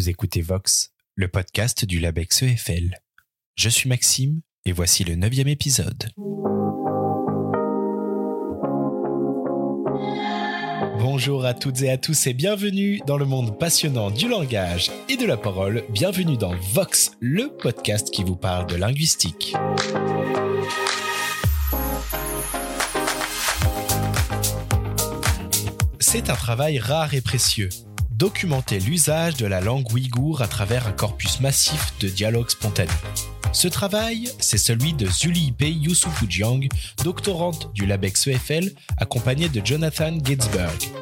Vous écoutez Vox, le podcast du LabEx EFL. Je suis Maxime et voici le neuvième épisode. Bonjour à toutes et à tous et bienvenue dans le monde passionnant du langage et de la parole. Bienvenue dans Vox, le podcast qui vous parle de linguistique. C'est un travail rare et précieux documenter l'usage de la langue ouïghour à travers un corpus massif de dialogues spontanés. Ce travail, c'est celui de Zulipe Yusufujiang, doctorante du LabEx EFL, accompagnée de Jonathan Ginsberg.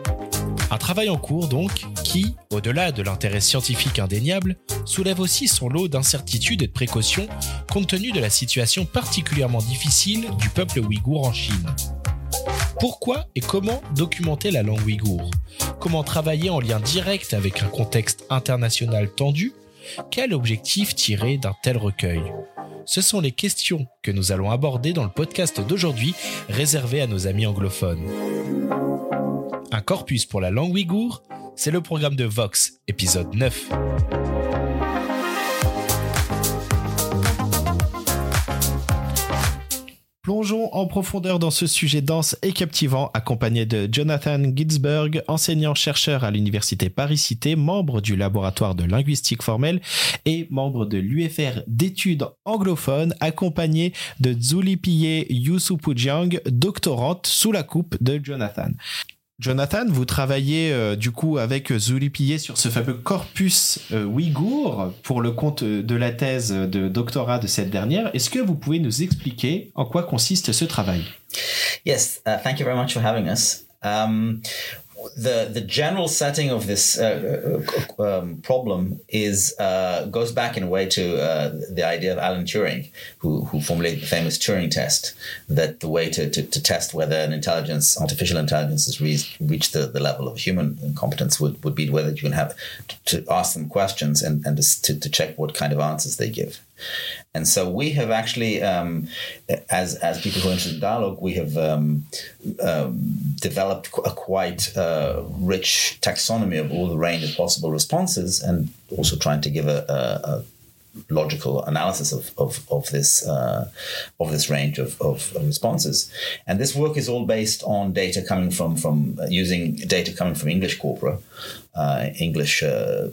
Un travail en cours donc qui, au-delà de l'intérêt scientifique indéniable, soulève aussi son lot d'incertitudes et de précautions compte tenu de la situation particulièrement difficile du peuple ouïghour en Chine. Pourquoi et comment documenter la langue ouïghour? Comment travailler en lien direct avec un contexte international tendu? Quel objectif tirer d'un tel recueil? Ce sont les questions que nous allons aborder dans le podcast d'aujourd'hui réservé à nos amis anglophones. Un corpus pour la langue ouïghour, c'est le programme de Vox, épisode 9. Plongeons en profondeur dans ce sujet dense et captivant, accompagné de Jonathan Ginsberg, enseignant-chercheur à l'Université Paris-Cité, membre du laboratoire de linguistique formelle et membre de l'UFR d'études anglophones, accompagné de Zulipie Yusupujiang, doctorante sous la coupe de Jonathan. Jonathan, vous travaillez euh, du coup avec Zuli sur ce fameux corpus euh, ouïghour pour le compte de la thèse de doctorat de cette dernière. Est-ce que vous pouvez nous expliquer en quoi consiste ce travail? Yes, uh, thank you very much for having us. Um, the the general setting of this uh, uh, um, problem is uh, goes back in a way to uh, the idea of Alan Turing, who who formulated the famous Turing test. That the way to, to, to test whether an intelligence, artificial intelligence, has reached, reached the, the level of human competence would, would be whether you can have to, to ask them questions and and to, to check what kind of answers they give. And so we have actually, um, as as people who are interested in dialogue, we have um, um, developed a quite uh, rich taxonomy of all the range of possible responses, and also trying to give a, a, a logical analysis of of, of this uh, of this range of, of, responses. And this work is all based on data coming from from using data coming from English corpora, uh, English uh,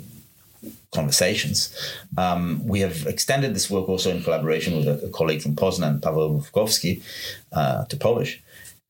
conversations. Um, we have extended this work also in collaboration with a, a colleague from Poznan, Paweł Łupkowski, uh, to Polish.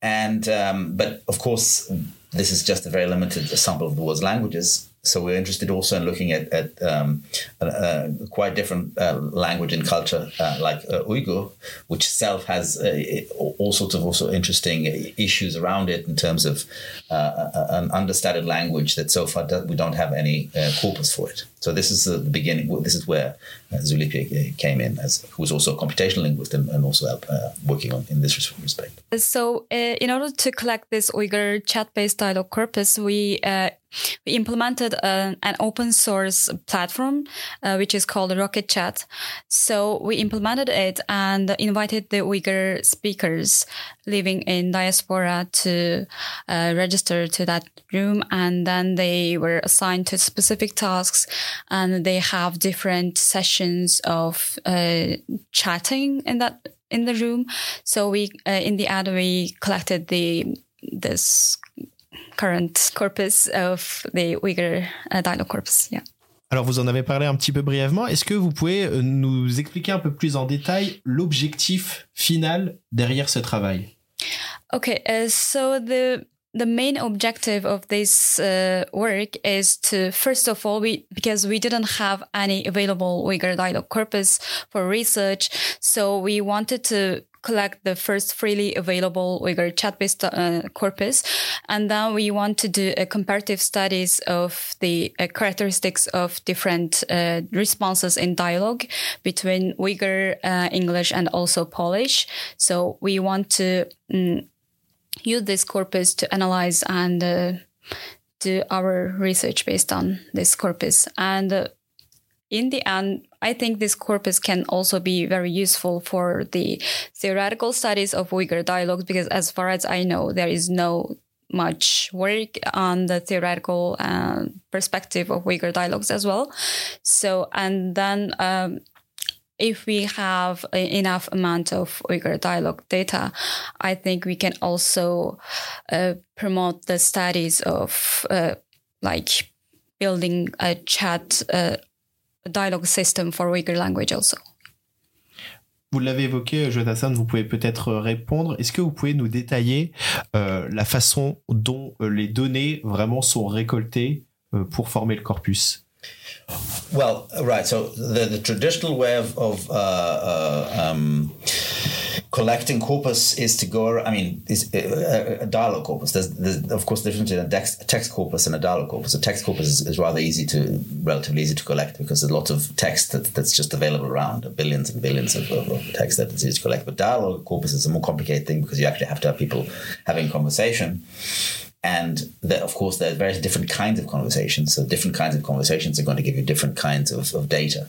And um, but of course, this is just a very limited sample of the world's languages. So we're interested also in looking at, at um, a, a, quite different uh, language and culture uh, like uh, Uyghur, which itself has uh, all sorts of also interesting issues around it in terms of uh, an understudied language that so far we don't have any uh, corpus for it. So this is the beginning. This is where uh, Zulipi came in, as who was also a computational linguist and, and also uh, working on in this respect. So, uh, in order to collect this Uyghur chat-based dialogue corpus, we we implemented a, an open source platform, uh, which is called Rocket Chat. So we implemented it and invited the Uyghur speakers living in diaspora to uh, register to that room. And then they were assigned to specific tasks and they have different sessions of uh, chatting in that in the room. So we, uh, in the end, we collected the this current corpus of the Uyghur uh, dialogue corpus. Yeah. Alors vous en avez parlé un petit peu brièvement. Est-ce que vous pouvez euh, nous expliquer un peu plus en détail l'objectif final derrière ce travail? Okay, uh, so the the main objective of this uh, work is to first of all we because we didn't have any available Uyghur dialogue corpus for research, so we wanted to collect the first freely available Uyghur chat-based uh, corpus. And then we want to do a comparative studies of the uh, characteristics of different uh, responses in dialogue between Uyghur, uh, English, and also Polish. So we want to um, use this corpus to analyze and uh, do our research based on this corpus. And uh, in the end, I think this corpus can also be very useful for the theoretical studies of Uyghur dialogues because, as far as I know, there is no much work on the theoretical uh, perspective of Uyghur dialogues as well. So, and then um, if we have enough amount of Uyghur dialogue data, I think we can also uh, promote the studies of uh, like building a chat uh, dialogue system for Uyghur language also. Vous l'avez évoqué, Jonathan, vous pouvez peut-être répondre. Est-ce que vous pouvez nous détailler euh, la façon dont euh, les données vraiment sont récoltées euh, pour former le corpus? Well, right. So the, the traditional way of, of uh, uh, um, collecting corpus is to go. I mean, is a, a dialogue corpus. There's, there's, of course difference between a text, text corpus and a dialogue corpus. A text corpus is, is, rather easy to, relatively easy to collect because there's lots of text that, that's just available around, billions and billions of, of, of text that is easy to collect. But dialogue corpus is a more complicated thing because you actually have to have people having conversation and the, of course there are various different kinds of conversations. So different kinds of conversations are going to give you different kinds of, of data.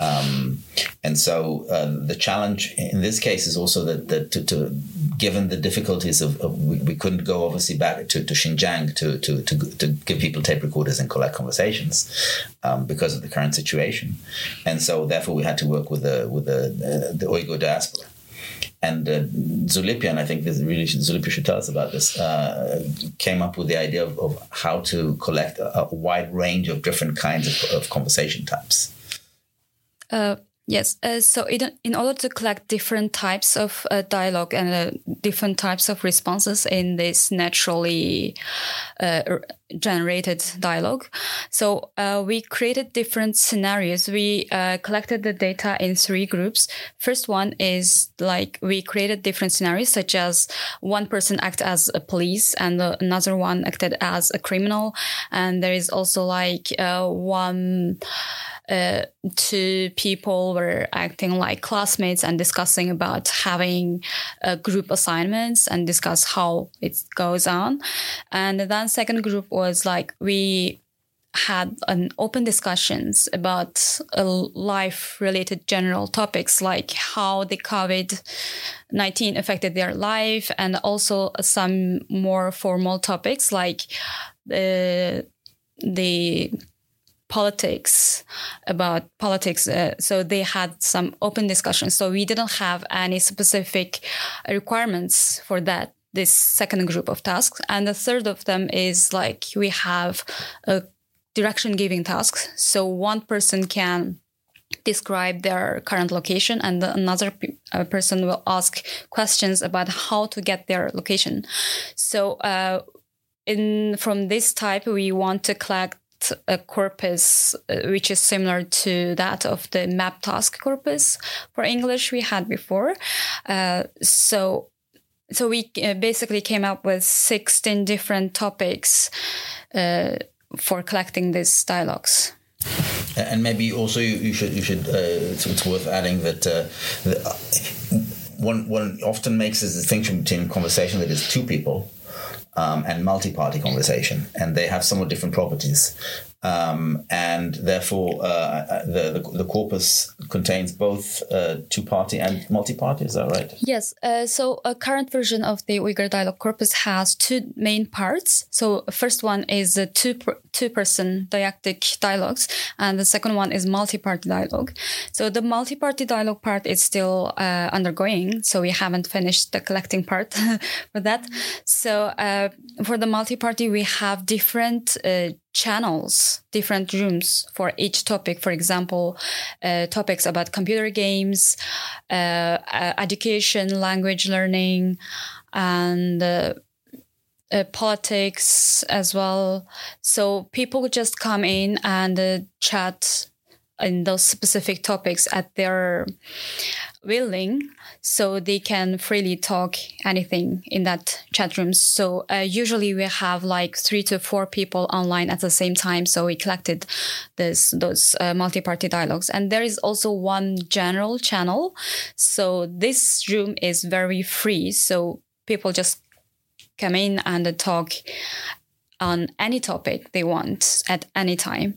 Um, and so uh, the challenge in this case is also that, that to, to, given the difficulties of, of we, we, couldn't go obviously back to, to Xinjiang to, to, to, to, give people tape recorders and collect conversations um, because of the current situation. And so therefore we had to work with the with the, uh, the Uyghur diaspora and uh, Zulipia, and I think this really Zulipia should tell us about this, uh, came up with the idea of, of how to collect a, a, wide range of different kinds of, of conversation types. Uh, Yes. Uh, so in, order to collect different types of uh, dialogue and uh, different types of responses in this naturally uh, generated dialogue, so uh, we created different scenarios. We uh, collected the data in three groups. First one is like we created different scenarios, such as one person acted as a police and another one acted as a criminal, and there is also like one uh, two people were acting like classmates and discussing about having uh, group assignments and discuss how it goes on. And then second group was like we had an open discussions about uh, life related general topics like how the COVID 19 affected their life and also some more formal topics like the, the politics about politics uh, so they had some open discussions. So we didn't have any specific requirements for that this second group of tasks. And the third of them is like we have a direction giving tasks. So one person can describe their current location and another uh, person will ask questions about how to get their location. So uh, in from this type we want to collect a corpus uh, which is similar to that of the map task corpus for English we had before. Uh, so so we uh, basically came up with 16 different topics uh, for collecting these dialogues. And maybe also you, should you should uh, it's, it's, worth adding that uh, one one often makes a distinction between conversation that is two people um, and multi-party conversation, and they have somewhat different properties. Um, and therefore, uh, uh, the, the, the corpus contains both uh, two-party and multi-party. Is that right? Yes. Uh, so a current version of the Uyghur dialogue corpus has two main parts. So first one is the two two-person dyadic dialogues, and the second one is multi-party dialogue. So the multi-party dialogue part is still uh, undergoing. So we haven't finished the collecting part for that. So uh, for the multi-party, we have different channels, different rooms for each topic. For example, uh, topics about computer games, uh, uh education, language learning, and uh, uh, politics as well. So people just come in and chat in those specific topics at their willing so they can freely talk anything in that chat room. So uh, usually we have like three to four people online at the same time so we collected this those uh, multi-party dialogues. And there is also one general channel. So this room is very free so people just come in and talk on any topic they want at any time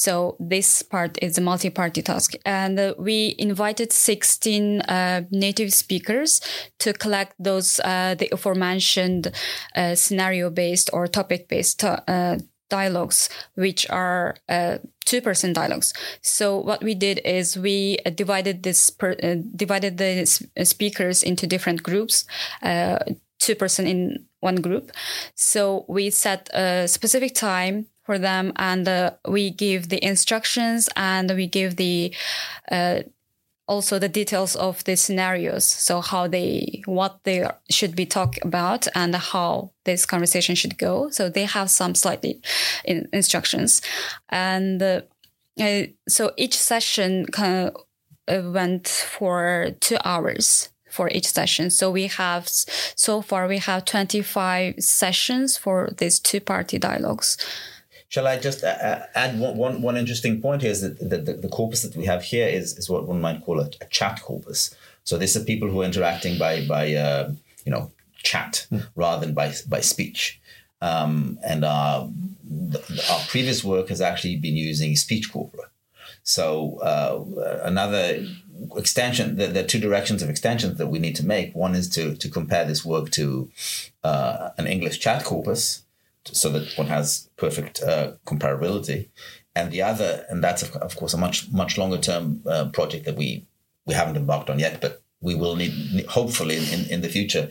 So this part is a multi-party task. And uh, we invited 16 uh, native speakers to collect those, uh, the aforementioned uh, scenario-based or topic-based uh, dialogues, which are uh, two-person dialogues. So what we did is we divided this per, divided the speakers into different groups, two person in one group. So we set a specific time for them and uh, we give the instructions and we give the uh, also the details of the scenarios so how they what they should be talk about and how this conversation should go so they have some slightly in instructions and uh, uh so each session kind of uh, went for two hours for each session. So we have, so far we have 25 sessions for these two party dialogues. Shall I just uh, uh, add one, one, one interesting point here is that the, the, the, corpus that we have here is, is what one might call a, a chat corpus. So these are people who are interacting by, by uh, you know, chat mm. rather than by, by speech. Um, and our, our previous work has actually been using speech corpora. So uh, another extension, there, there, are two directions of extensions that we need to make. One is to, to compare this work to uh, an English chat corpus so that one has perfect uh, comparability. And the other, and that's of, course a much much longer term uh, project that we we haven't embarked on yet, but we will need hopefully in, in the future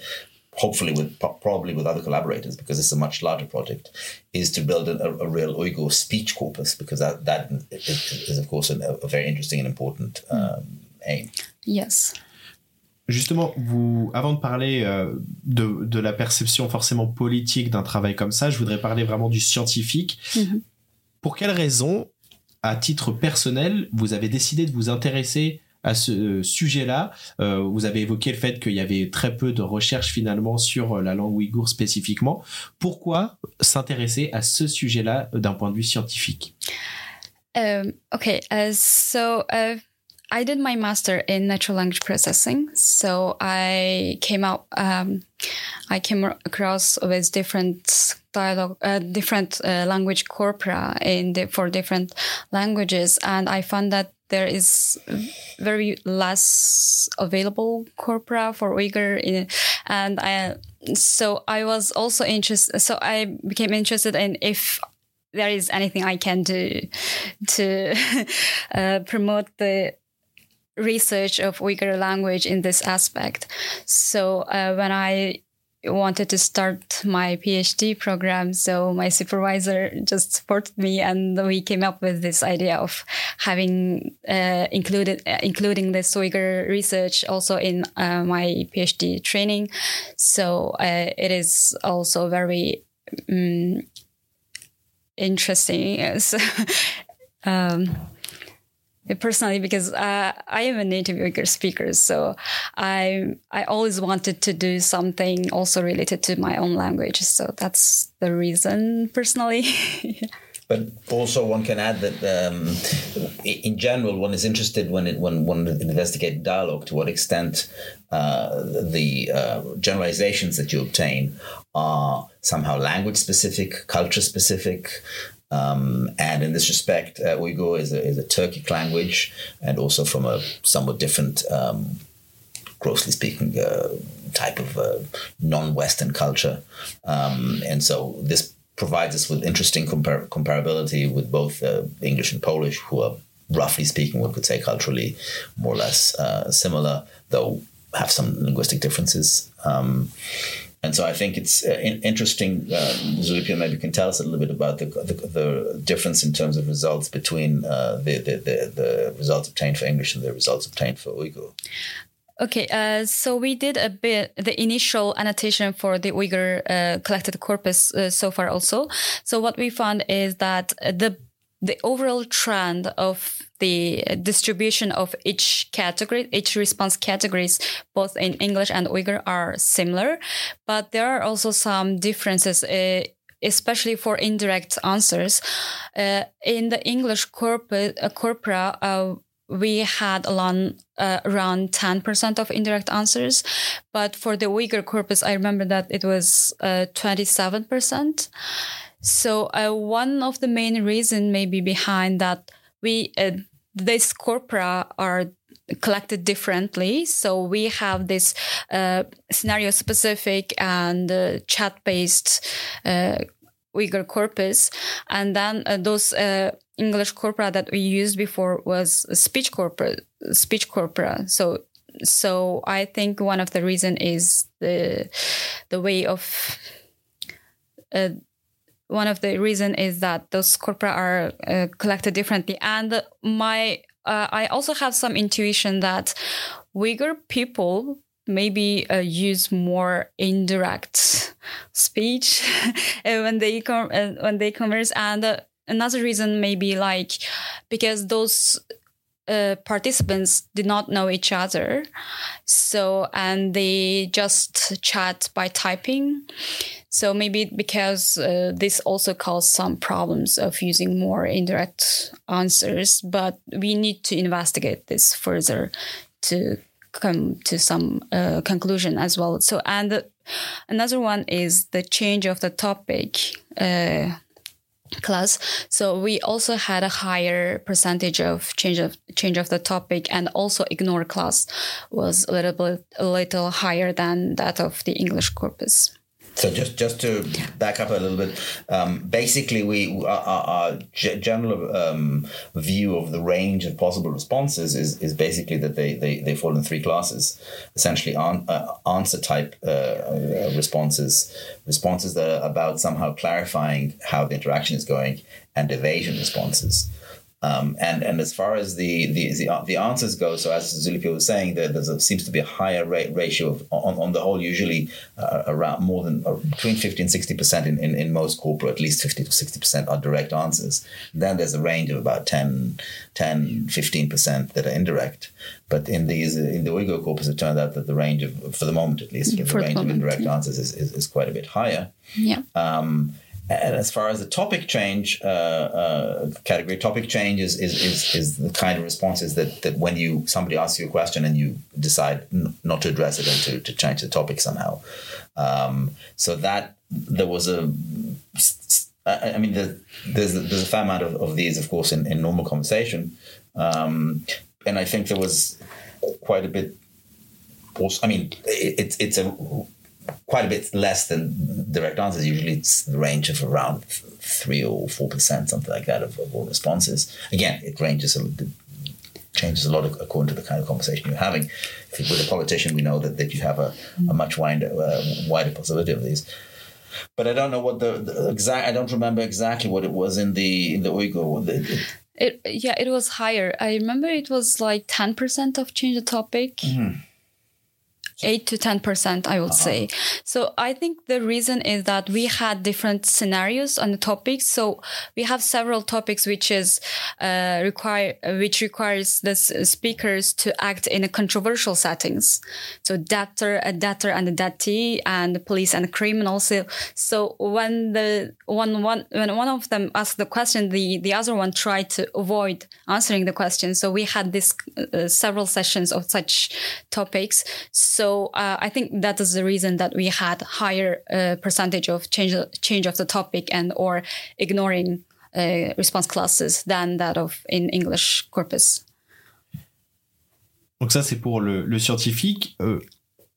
hopefully with probably with other collaborators because it's a much larger project, is to build a, a real Uyghur speech corpus because that that is, is of course a, a, very interesting and important um, aim. Yes. Justement, vous, avant de parler euh, de, de, la perception forcément politique d'un travail comme ça, je voudrais parler vraiment du scientifique. Mm-hmm. Pour quelles raisons, à titre personnel, vous avez décidé de vous intéresser à ce sujet-là? Euh, vous avez évoqué le fait qu'il y avait très peu de recherches finalement sur la langue ouïghour spécifiquement. Pourquoi s'intéresser à ce sujet-là d'un point de vue scientifique? Um, Okay, uh, so uh, I did my master in natural language processing. So I came out, um, I came across with different dialogue, uh, different uh, language corpora in the, for different languages, and I found that there is very less available corpora for Uyghur in, and I so I was also interested so I became interested in if there is anything I can do to uh, promote the research of Uyghur language in this aspect. So uh, when I wanted to start my PhD program. So my supervisor just supported me and we came up with this idea of having uh, included, uh, including the Uyghur research also in uh, my PhD training. So uh, it is also very um, interesting. um, personally because uh, I am a native Uyghur speaker, so I I always wanted to do something also related to my own language. So that's the reason, personally. But also, one can add that um, in general, one is interested when it, when one investigates dialogue to what extent uh, the uh, generalizations that you obtain are somehow language specific, culture specific, um, and in this respect, uh, Uyghur is a, is a Turkic language and also from a somewhat different, um, grossly speaking, uh, type of uh, non Western culture. Um, and so this provides us with interesting compar- comparability with both uh, English and Polish, who are roughly speaking, one could say culturally more or less uh, similar, though have some linguistic differences. Um, and so I think it's uh, interesting. Uh, Zulipia maybe can tell us a little bit about the, the, the difference in terms of results between uh, the, the, the, the, results obtained for English and the results obtained for Uyghur. Okay, uh, so we did a bit the initial annotation for the Uyghur uh, collected corpus uh, so far also. So what we found is that the the overall trend of the distribution of each category, each response categories, both in English and Uyghur are similar, but there are also some differences. Uh, especially for indirect answers, uh, in the English corpora, uh, corpora uh, we had around, uh, around 10% of indirect answers. But for the Uyghur corpus, I remember that it was uh, 27%. So uh, one of the main reason maybe behind that we these corpora are collected differently. So we have this uh, scenario specific and uh, chat based uh, Uyghur corpus, and then uh, those uh, English corpora that we used before was speech corpora. Speech corpora. So so I think one of the reason is the the way of uh, one of the reason is that those corpora are uh, collected differently. And my uh, i also have some intuition that uyghur people maybe uh, use more indirect speech when they com- uh, when they converse. And uh, another reason may be like because those uh, participants did not know each other. So, and they just chat by typing. So maybe because uh, this also caused some problems of using more indirect answers, but we need to investigate this further to come to some uh, conclusion as well. So, and another one is the change of the topic uh, class. So we also had a higher percentage of change of change of the topic and also ignore class was a little bit a little higher than that of the english corpus so just just to back up a little bit, um, basically, we our, our general um, view of the range of possible responses is, is basically that they, they, they fall in three classes, essentially on, uh, answer type uh, uh, responses, responses that are about somehow clarifying how the interaction is going, and evasion responses. Um, and and as far as the the the, the answers go, so as Zulipia was saying, there a, seems to be a higher rate ratio of on, on the whole, usually uh, around more than uh, between 50 and 60 percent in, in, in most corpora, at least 50 to 60 percent are direct answers. Then there's a range of about 10, 10 15 percent that are indirect. But in these in the Uyghur corpus, it turned out that the range of, for the moment at least, the range moment, of indirect yeah. answers is, is, is, quite a bit higher. Yeah. Um, and as far as the topic change uh, uh, category, topic change is, is, is, is, the kind of responses that, that when you somebody asks you a question and you decide n- not to address it and to, to change the topic somehow. Um, so that there was a, I mean, the, there's, there's a fair amount of, of these, of course, in, in normal conversation. Um, and I think there was quite a bit. Also, I mean, it, it's it's a quite a bit less than direct answers. Usually it's the range of around three or four percent, something like that, of, of, all responses. Again, it ranges a little, changes a lot according to the kind of conversation you're having. If you're with a politician, we know that, that you have a, a much wider, uh, wider possibility of these. But I don't know what the, the, exact. I don't remember exactly what it was in the in the Uyghur. It, it, yeah, it was higher. I remember it was like ten percent of change the topic. Mm-hmm eight to 10%, I would uh-huh. say. So I think the reason is that we had different scenarios on the topics. So we have several topics which is, uh, require, which requires the speakers to act in a controversial settings. So debtor, a debtor and a debtee and the police and the criminal. So, so when the one, one, when one of them asked the question, the, the other one tried to avoid answering the question. So we had this uh, several sessions of such topics. So so uh, I think that is the reason that we had higher uh, percentage of change change of the topic and or ignoring uh, response classes than that of in English corpus. Donc ça c'est pour le, le scientifique.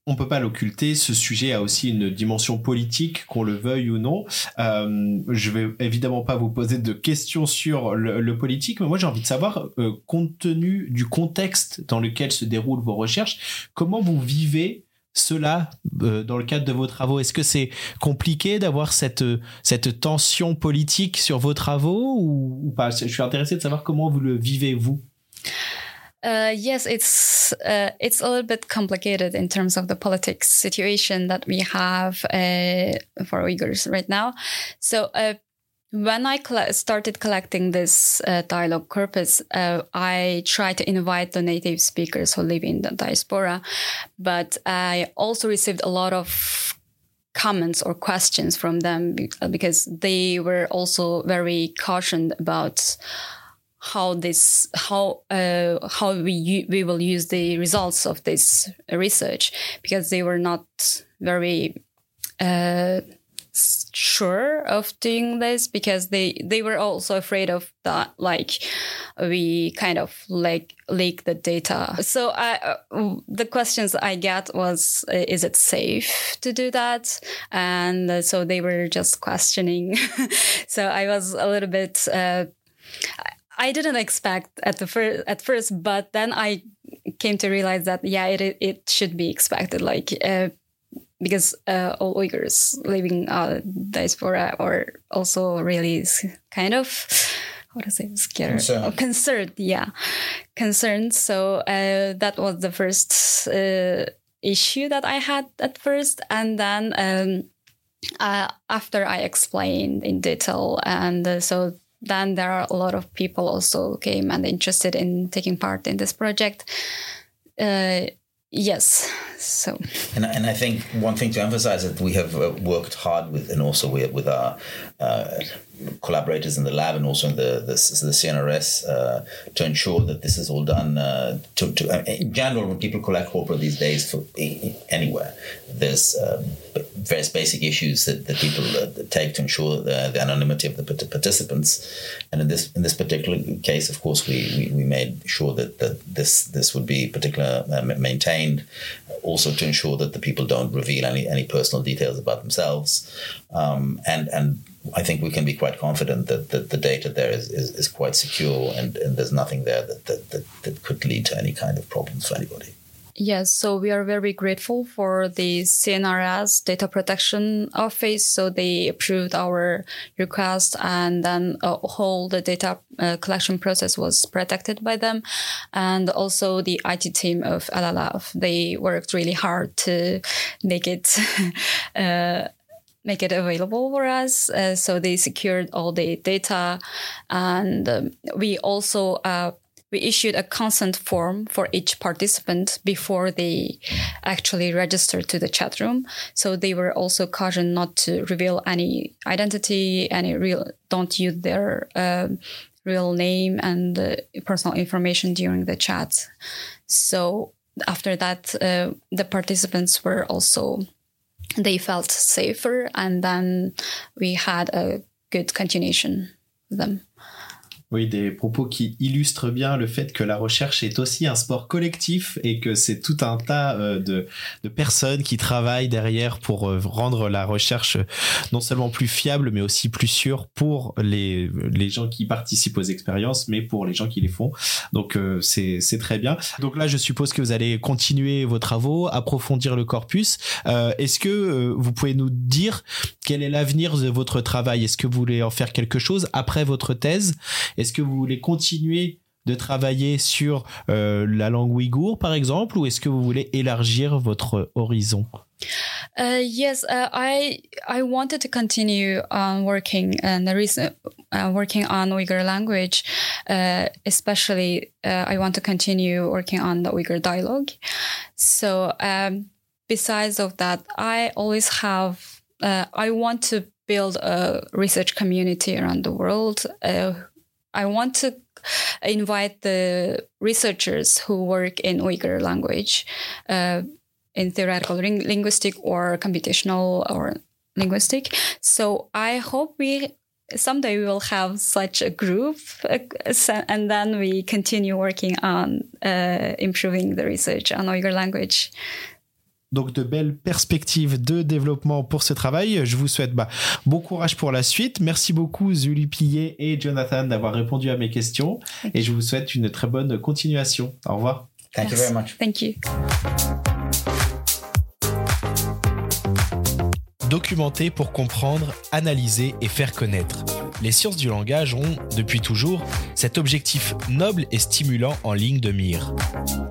On peut pas l'occulter, ce sujet a aussi une dimension politique, qu'on le veuille ou non. Euh, je vais évidemment pas vous poser de questions sur le, politique, mais moi j'ai envie de savoir, euh, compte tenu du contexte dans lequel se déroulent vos recherches, comment vous vivez cela euh, dans le cadre de vos travaux? Est-ce que c'est compliqué d'avoir cette, cette tension politique sur vos travaux ou, ou pas? Je suis intéressé de savoir comment vous le vivez, vous. Uh, yes, it's uh, it's a little bit complicated in terms of the politics situation that we have uh, for Uyghurs right now. So uh, when I started collecting this uh, dialogue corpus, uh, I tried to invite the native speakers who live in the diaspora, but I also received a lot of comments or questions from them because they were also very cautioned about how this how uh, how we we will use the results of this research because they were not very uh, sure of doing this because they they were also afraid of that like we kind of like leak the data. So I, uh, the questions i get was uh, is it safe to do that? And uh, so they were just questioning. So i was a little bit I didn't expect at the first at first, but then I came to realize that yeah, it it should be expected. Like uh, because uh, all Uyghurs living uh, diaspora are also really kind of what to say scared concerned. Oh, concerned yeah concerned so uh, that was the first uh, issue that i had at first and then um, uh, after i explained in detail and uh, so then there are a lot of people also came and interested in taking part in this project Yes. So. And and I think one thing to emphasize that we have uh, worked hard with, and also with with our uh, collaborators in the lab and also in the the, the CNRS uh, to ensure that this is all done. Uh, to, to uh, in general, when people collect corpora these days for anywhere, there's um, various basic issues that, that people uh, take to ensure the, the, anonymity of the participants. And in this in this particular case, of course, we, we, we made sure that, that this this would be particular uh, maintained, also to ensure that the people don't reveal any any personal details about themselves, um, and and I think we can be quite confident that, that the data there is, is, is quite secure and, and there's nothing there that, that, that, that could lead to any kind of problems for anybody. Yes, so we are very grateful for the CNRS Data Protection Office. So they approved our request, and then a whole the data uh, collection process was protected by them, and also the IT team of LLF. They worked really hard to make it. uh, make it available for us. Uh, so they secured all the data, and um, we also uh, we issued a consent form for each participant before they actually registered to the chat room. So they were also cautioned not to reveal any identity, any real, don't use their uh, real name and uh, personal information during the chat. So after that, uh, the participants were also they felt safer and then we had a good continuation with them. Oui, des propos qui illustrent bien le fait que la recherche est aussi un sport collectif et que c'est tout un tas euh, de, personnes qui travaillent derrière pour euh, rendre la recherche non seulement plus fiable, mais aussi plus sûre pour les, gens qui participent aux expériences, mais pour les gens qui les font. Donc euh, c'est très bien. Donc là, je suppose que vous allez continuer vos travaux, approfondir le corpus. Est-ce que vous pouvez nous dire quel est l'avenir de votre travail? Est-ce que vous voulez en faire quelque chose après votre thèse? Est-ce que vous voulez continuer de travailler sur euh, la langue ouïghour, par exemple, ou est-ce que vous voulez élargir votre horizon? Uh, yes, uh, I I wanted to continue on working and the reason uh, working on Uyghur language, uh, especially uh, I want to continue working on the Uyghur dialogue. So um, besides of that, I always have uh, I want to build a research community around the world I want to invite the researchers who work in Uyghur language, uh, in theoretical ling- linguistic or computational or linguistic. So I hope we someday we will have such a group, uh, and then we continue working on uh, improving the research on Uyghur language. Donc de belles perspectives de développement pour ce travail. Je vous souhaite bah, bon courage pour la suite. Merci beaucoup Zuli Pillet et Jonathan d'avoir répondu à mes questions et je vous souhaite une très bonne continuation. Au revoir. Thank you very much. Thank you. Documenter pour comprendre, analyser et faire connaître. Les sciences du langage ont, depuis toujours, cet objectif noble et stimulant en ligne de mire.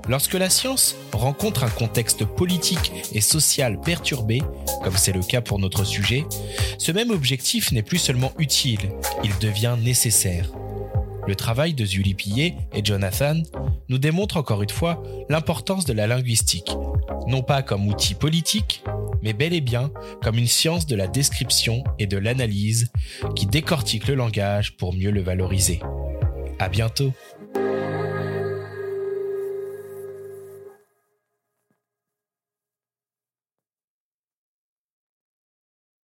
Lorsque la science rencontre un contexte politique et social perturbé, comme c'est le cas pour notre sujet, ce même objectif n'est plus seulement utile, il devient nécessaire. Le travail de Julie Pillet et Jonathan nous démontre encore une fois l'importance de la linguistique, non pas comme outil politique, mais bel et bien comme une science de la description et de l'analyse qui décortique le langage pour mieux le valoriser. À bientôt!